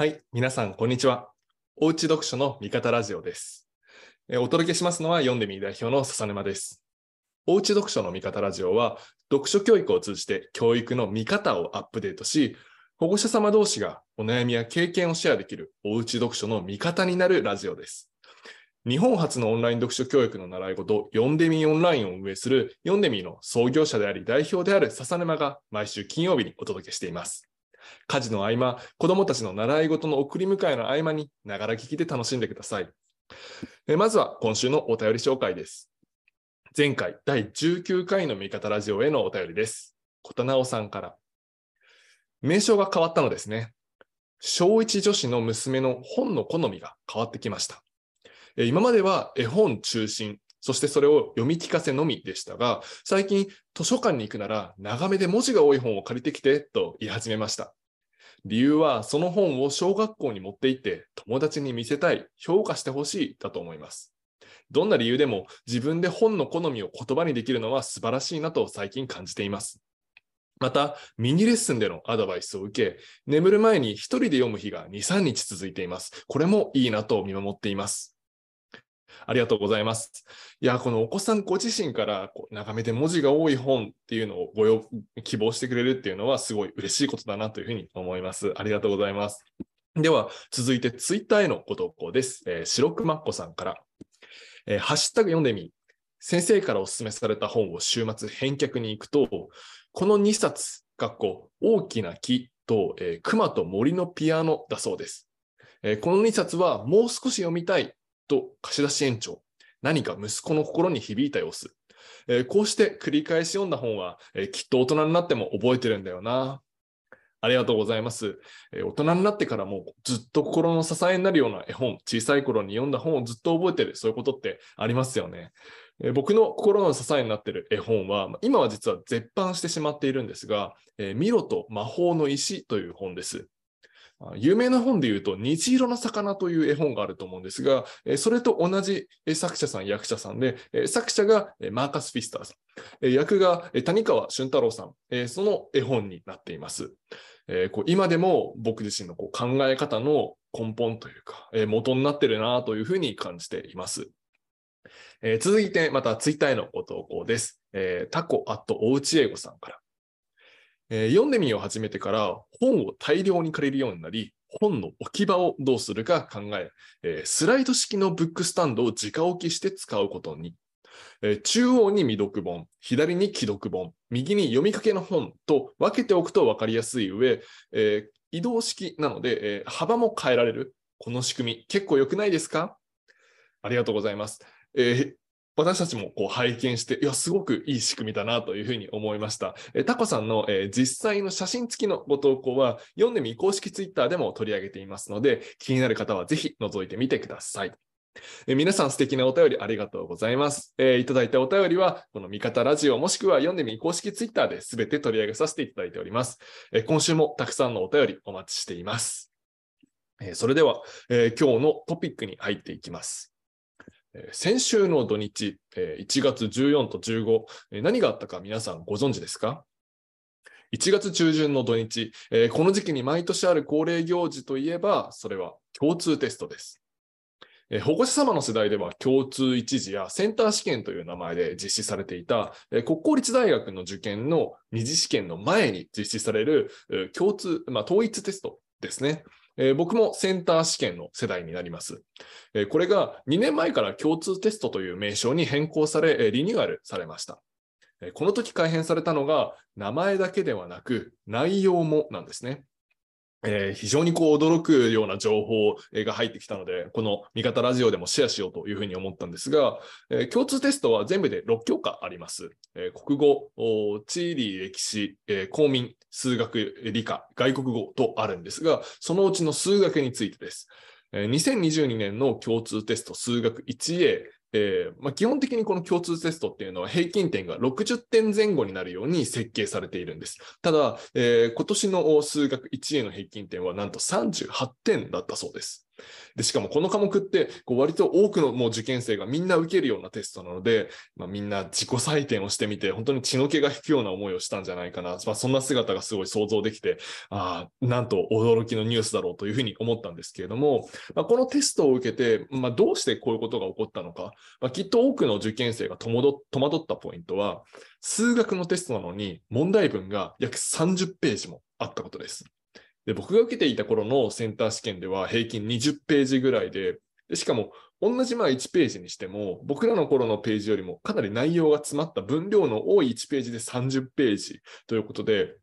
はい、皆さん、こんにちは。おうち読書の味方ラジオです。えお届けしますのは、読んでみー代表の笹沼です。おうち読書の味方ラジオは、読書教育を通じて教育の見方をアップデートし、保護者様同士がお悩みや経験をシェアできるおうち読書の味方になるラジオです。日本初のオンライン読書教育の習い事、読んでみーオンラインを運営する読んでみーの創業者であり代表である笹沼が毎週金曜日にお届けしています。家事の合間、子供たちの習い事の送り迎えの合間に、ながら聞きで楽しんでください。えまずは今週のお便り紹介です。前回第19回の味方ラジオへのお便りです。小田直さんから。名称が変わったのですね。小一女子の娘の本の好みが変わってきました。え今までは絵本中心、そしてそれを読み聞かせのみでしたが、最近図書館に行くなら長めで文字が多い本を借りてきてと言い始めました。理由はその本を小学校に持って行って友達に見せたい、評価してほしいだと思います。どんな理由でも自分で本の好みを言葉にできるのは素晴らしいなと最近感じています。また、ミニレッスンでのアドバイスを受け、眠る前に一人で読む日が2、3日続いています。これもいいなと見守っています。ありがとうございます。いや、このお子さんご自身からこう長めで文字が多い本っていうのをご要希望してくれるっていうのはすごい嬉しいことだなというふうに思います。ありがとうございます。では、続いてツイッターへのご投稿です。えー、白くまっこさんから、えーハッシュタグ読んでみ。先生からお勧めされた本を週末返却に行くと、この2冊、かっこ大きな木と、えー熊と森のピアノだそうです。えーこの2冊はもう少し読みたいと貸し出し園長。何か息子の心に響いた様子。えーこうして繰り返し読んだ本は、えーきっと大人になっても覚えてるんだよな。ありがとうございます。えー大人になってからもずっと心の支えになるような絵本、小さい頃に読んだ本をずっと覚えてる、そういうことってありますよね。えー僕の心の支えになってる絵本は、今は実は絶版してしまっているんですが、えーミロと魔法の石という本です。有名な本で言うと、虹色の魚という絵本があると思うんですが、それと同じ作者さん、役者さんで、作者がマーカス・フィスターさん、役が谷川俊太郎さん、その絵本になっています。今でも僕自身の考え方の根本というか、元になってるなというふうに感じています。続いて、またツイッターへのご投稿です。タコアットおうち英語さんから。えー読んでみよう始めてから本を大量に借りるようになり、本の置き場をどうするか考え、えースライド式のブックスタンドを直置きして使うことに。えー中央に未読本、左に既読本、右に読みかけの本と分けておくと分かりやすい上、えー移動式なので、え幅も変えられる。この仕組み、結構良くないですか？ありがとうございます。え私たちもこう拝見して、いや、すごくいい仕組みだなというふうに思いました。えタコさんの、え実際の写真付きのご投稿は、読んでみ公式ツイッターでも取り上げていますので、気になる方はぜひ覗いてみてください。え皆さん素敵なお便りありがとうございます。えーいただいたお便りは、この味方ラジオもしくは読んでみ公式ツイッターで全て取り上げさせていただいております。えー今週もたくさんのお便りお待ちしています。えーそれでは、え今日のトピックに入っていきます。先週の土日、1月14と15、何があったか皆さんご存知ですか？1月中旬の土日、この時期に毎年ある恒例行事といえば、それは共通テストです。保護者様の世代では共通一次やセンター試験という名前で実施されていた、国公立大学の受験の二次試験の前に実施される共通、まあ、統一テストですね。えー僕もセンター試験の世代になります。えーこれが2年前から共通テストという名称に変更され、えリニューアルされました。えこの時改変されたのが、名前だけではなく、内容もなんですね。えー非常にこう驚くような情報が入ってきたので、この味方ラジオでもシェアしようというふうに思ったんですが、えー共通テストは全部で6教科あります。えー国語、地理、歴史、え公民、数学、理科、外国語とあるんですが、そのうちの数学についてです。えー2022年の共通テスト数学 1A、えーまあ、基本的にこの共通テストっていうのは平均点が60点前後になるように設計されているんです。ただ、えー今年の数学 1A の平均点はなんと38点だったそうです。で、しかもこの科目ってこう割と多くのもう受験生がみんな受けるようなテストなので、まあ、みんな自己採点をしてみて、本当に血の気が引くような思いをしたんじゃないかな。まあ、そんな姿がすごい想像できて、ああ、なんと驚きのニュースだろうというふうに思ったんですけれども、まあ、このテストを受けて、まあ、どうしてこういうことが起こったのか、まあ、きっと多くの受験生が戸惑ったポイントは、数学のテストなのに問題文が約30ページもあったことです。で僕が受けていた頃のセンター試験では平均20ページぐらいで、でしかも同じまあ1ページにしても、僕らの頃のページよりもかなり内容が詰まった分量の多い1ページで30ページということで、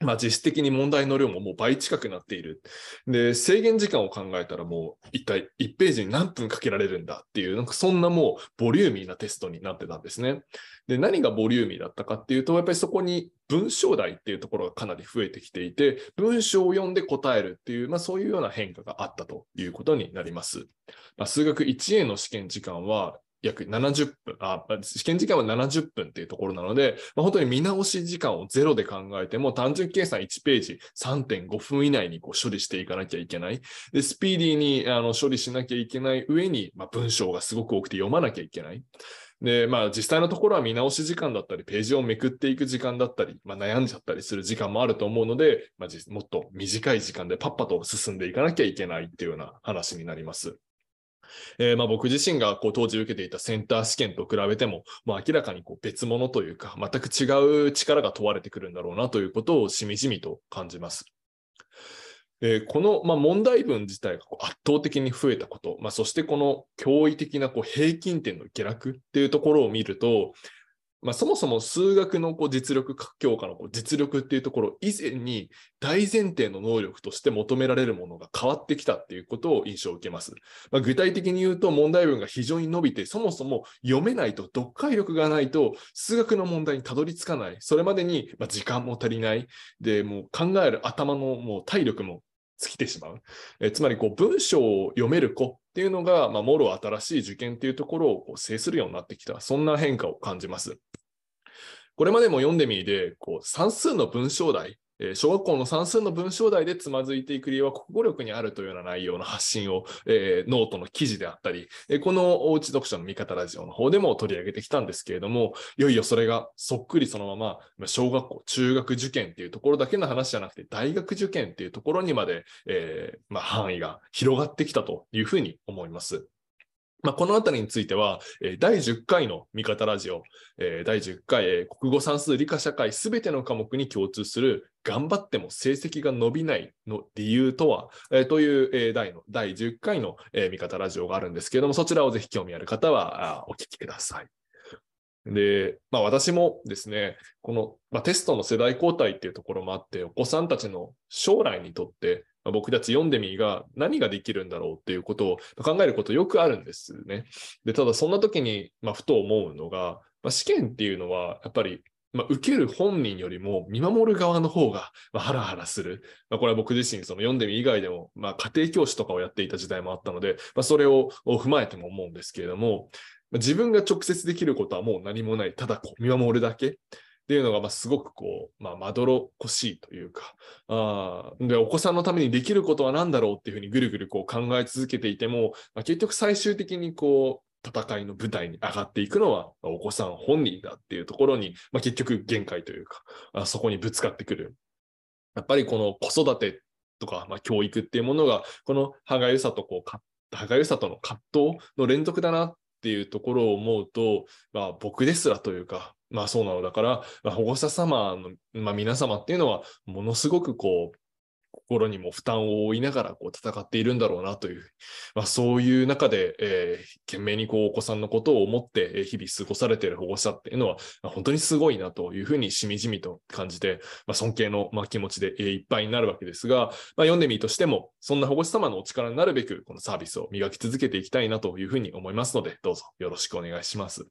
まあ、実質的に問題の量ももう倍近くなっている。で、制限時間を考えたらもう一体1ページに何分かけられるんだっていう、なんかそんなもうボリューミーなテストになってたんですね。で、何がボリューミーだったかっていうと、やっぱりそこに文章題っていうところがかなり増えてきていて、文章を読んで答えるっていう、まあそういうような変化があったということになります。まあ、数学 1A の試験時間は約70分あ、試験時間は70分っていうところなので、まあ、本当に見直し時間をゼロで考えても、単純計算1ページ3.5分以内にこう処理していかなきゃいけない。で、スピーディーにあの処理しなきゃいけない上に、まあ、文章がすごく多くて読まなきゃいけない。で、まあ実際のところは見直し時間だったり、ページをめくっていく時間だったり、まあ、悩んじゃったりする時間もあると思うので、まあ、もっと短い時間でパッパと進んでいかなきゃいけないっていうような話になります。えー、まあ、僕自身がこう当時受けていたセンター試験と比べても、まあ、明らかにこう別物というか、全く違う力が問われてくるんだろうなということをしみじみと感じます。えー、この、まあ、問題文自体がこう圧倒的に増えたこと、まあ、そしてこの驚異的なこう平均点の下落っていうところを見ると、まあ、そもそも数学のこう実力強化のこう実力っていうところ以前に大前提の能力として求められるものが変わってきたっていうことを印象を受けます。まあ、具体的に言うと問題文が非常に伸びてそもそも読めないと読解力がないと数学の問題にたどり着かない。それまでにま時間も足りない。で、もう考える頭のもう体力も尽きてしまう。えつまりこう文章を読める子っていうのが、まあ、もろ新しい受験っていうところをこう制するようになってきた、そんな変化を感じます。これまでも読んでみで、こう算数の文章題、え小学校の算数の文章題でつまずいていく理由は国語力にあるというような内容の発信を、えー、ノートの記事であったり、えこのおうち読書の味方ラジオの方でも取り上げてきたんですけれども、いよいよそれがそっくりそのまま小学校、中学受験っていうところだけの話じゃなくて、大学受験っていうところにまで、えー、まあ、範囲が広がってきたというふうに思います。まあ、このあたりについては、えー、第10回の味方ラジオ、えー、第10回、えー、国語算数理科社会すべての科目に共通する頑張っても成績が伸びないの理由とは、えという、え題の第10回の、え味方ラジオがあるんですけれども、そちらをぜひ興味ある方はお聞きください。で、まあ私もですね、この、まあ、テストの世代交代っていうところもあって、お子さんたちの将来にとって、僕たち読んでみが何ができるんだろうっていうことを考えることよくあるんですね。で、ただそんな時に、まあ、ふと思うのが、まあ、試験っていうのは、やっぱりまあ、受ける本人よりも見守る側の方が、まあ、ハラハラする。まあ、これは僕自身、その読んでみ以外でも、まあ、家庭教師とかをやっていた時代もあったので、まあ、それを踏まえても思うんですけれどもま、自分が直接できることはもう何もない。ただこう見守るだけっていうのが、まあすごくこう、まあ、まどろっこしいというか、あで、お子さんのためにできることは何だろうっていうふうにぐるぐるこう考え続けていても、まあ、結局最終的にこう、戦いの舞台に上がっていくのはお子さん本人だっていうところに、まあ、結局限界というかあ、そこにぶつかってくる。やっぱりこの子育てとか、まあ、教育っていうものが、この歯がゆさとこう、歯がゆさとの葛藤の連続だなっていうところを思うと、まあ、僕ですらというか、まあそうなのだから、まあ、保護者様の、まあ、皆様っていうのは、ものすごくこう、心にも負担を負いながらこう戦っているんだろうなという、まあ、そういう中で、えー、懸命にこうお子さんのことを思って日々過ごされている保護者っていうのは、まあ、本当にすごいなというふうにしみじみと感じて、まあ、尊敬の、まあ、気持ちで、えー、いっぱいになるわけですが、まあ、読んでみとしても、そんな保護者様のお力になるべく、このサービスを磨き続けていきたいなというふうに思いますので、どうぞよろしくお願いします。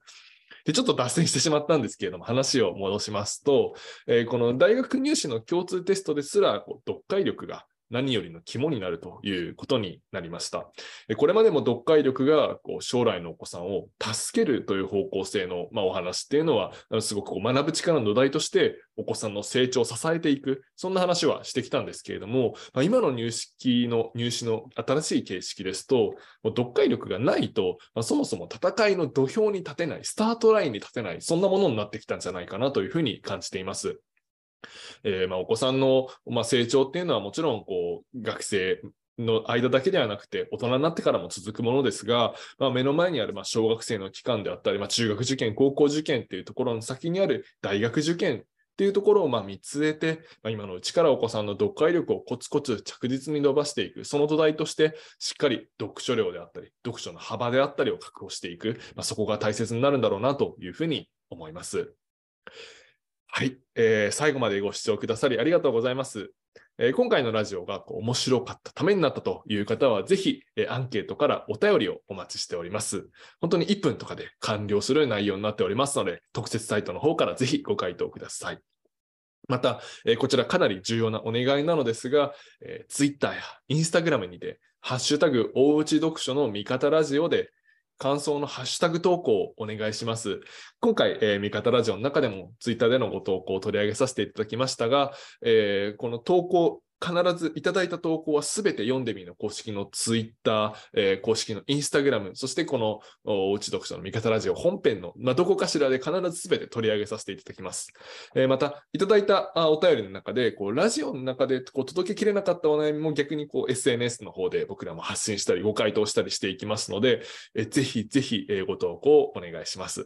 で、ちょっと脱線してしまったんですけれども、話を戻しますと、えー、この大学入試の共通テストですら、こう読解力が何よりの肝になるということになりました。これまでも読解力がこう将来のお子さんを助けるという方向性の、ま、お話っていうのは、すごくこう学ぶ力の土台としてお子さんの成長を支えていく、そんな話はしてきたんですけれども、ま、今の入式の入試の新しい形式ですと、読解力がないと、ま、そもそも戦いの土俵に立てない、スタートラインに立てない、そんなものになってきたんじゃないかなというふうに感じています。えー、まあ、お子さんの、まあ、成長っていうのはもちろんこう学生の間だけではなくて、大人になってからも続くものですが、まあ、目の前にあるま小学生の期間であったり、まあ、中学受験、高校受験っていうところの先にある大学受験っていうところをま見据えて、まあ、今のうちからお子さんの読解力をコツコツ着実に伸ばしていく、その土台として、しっかり読書量であったり、読書の幅であったりを確保していく、まあ、そこが大切になるんだろうなというふうに思います。はい、えー、最後までご視聴くださりありがとうございます。えー、今回のラジオがこう面白かったためになったという方は、ぜひ、えー、アンケートからお便りをお待ちしております。本当に1分とかで完了する内容になっておりますので、特設サイトの方からぜひご回答ください。また、えー、こちらかなり重要なお願いなのですが、えー、Twitter や Instagram にて、ハッシュタグ、大内読書の味方ラジオで、感想のハッシュタグ投稿をお願いします。今回、えー、味方ラジオの中でもツイッターでのご投稿を取り上げさせていただきましたが、えー、この投稿必ずいただいた投稿はすべて読んでみの公式のツイッター、えー、公式のインスタグラム、そしてこのおうち読書の味方ラジオ本編の、まあ、どこかしらで必ずすべて取り上げさせていただきます。えー、また、いただいたあお便りの中で、こうラジオの中でこう届けきれなかったお悩みも逆にこう SNS の方で僕らも発信したり、ご回答したりしていきますので、えー、ぜひぜひ、えー、ご投稿お願いします。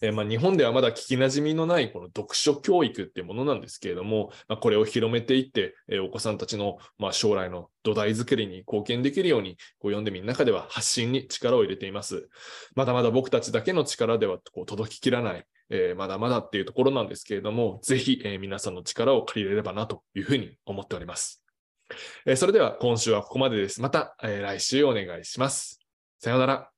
えー、まあ、日本ではまだ聞きなじみのないこの読書教育っていうものなんですけれども、まあ、これを広めていって、えー、お子さんたちの、まあ、将来の土台作りに貢献できるように、こう読んでみる中では発信に力を入れています。まだまだ僕たちだけの力ではこう届ききらない、えー、まだまだっていうところなんですけれども、ぜひ、え皆さんの力を借りれればなというふうに思っております。えそれでは今週はここまでです。また、え来週お願いします。さようなら。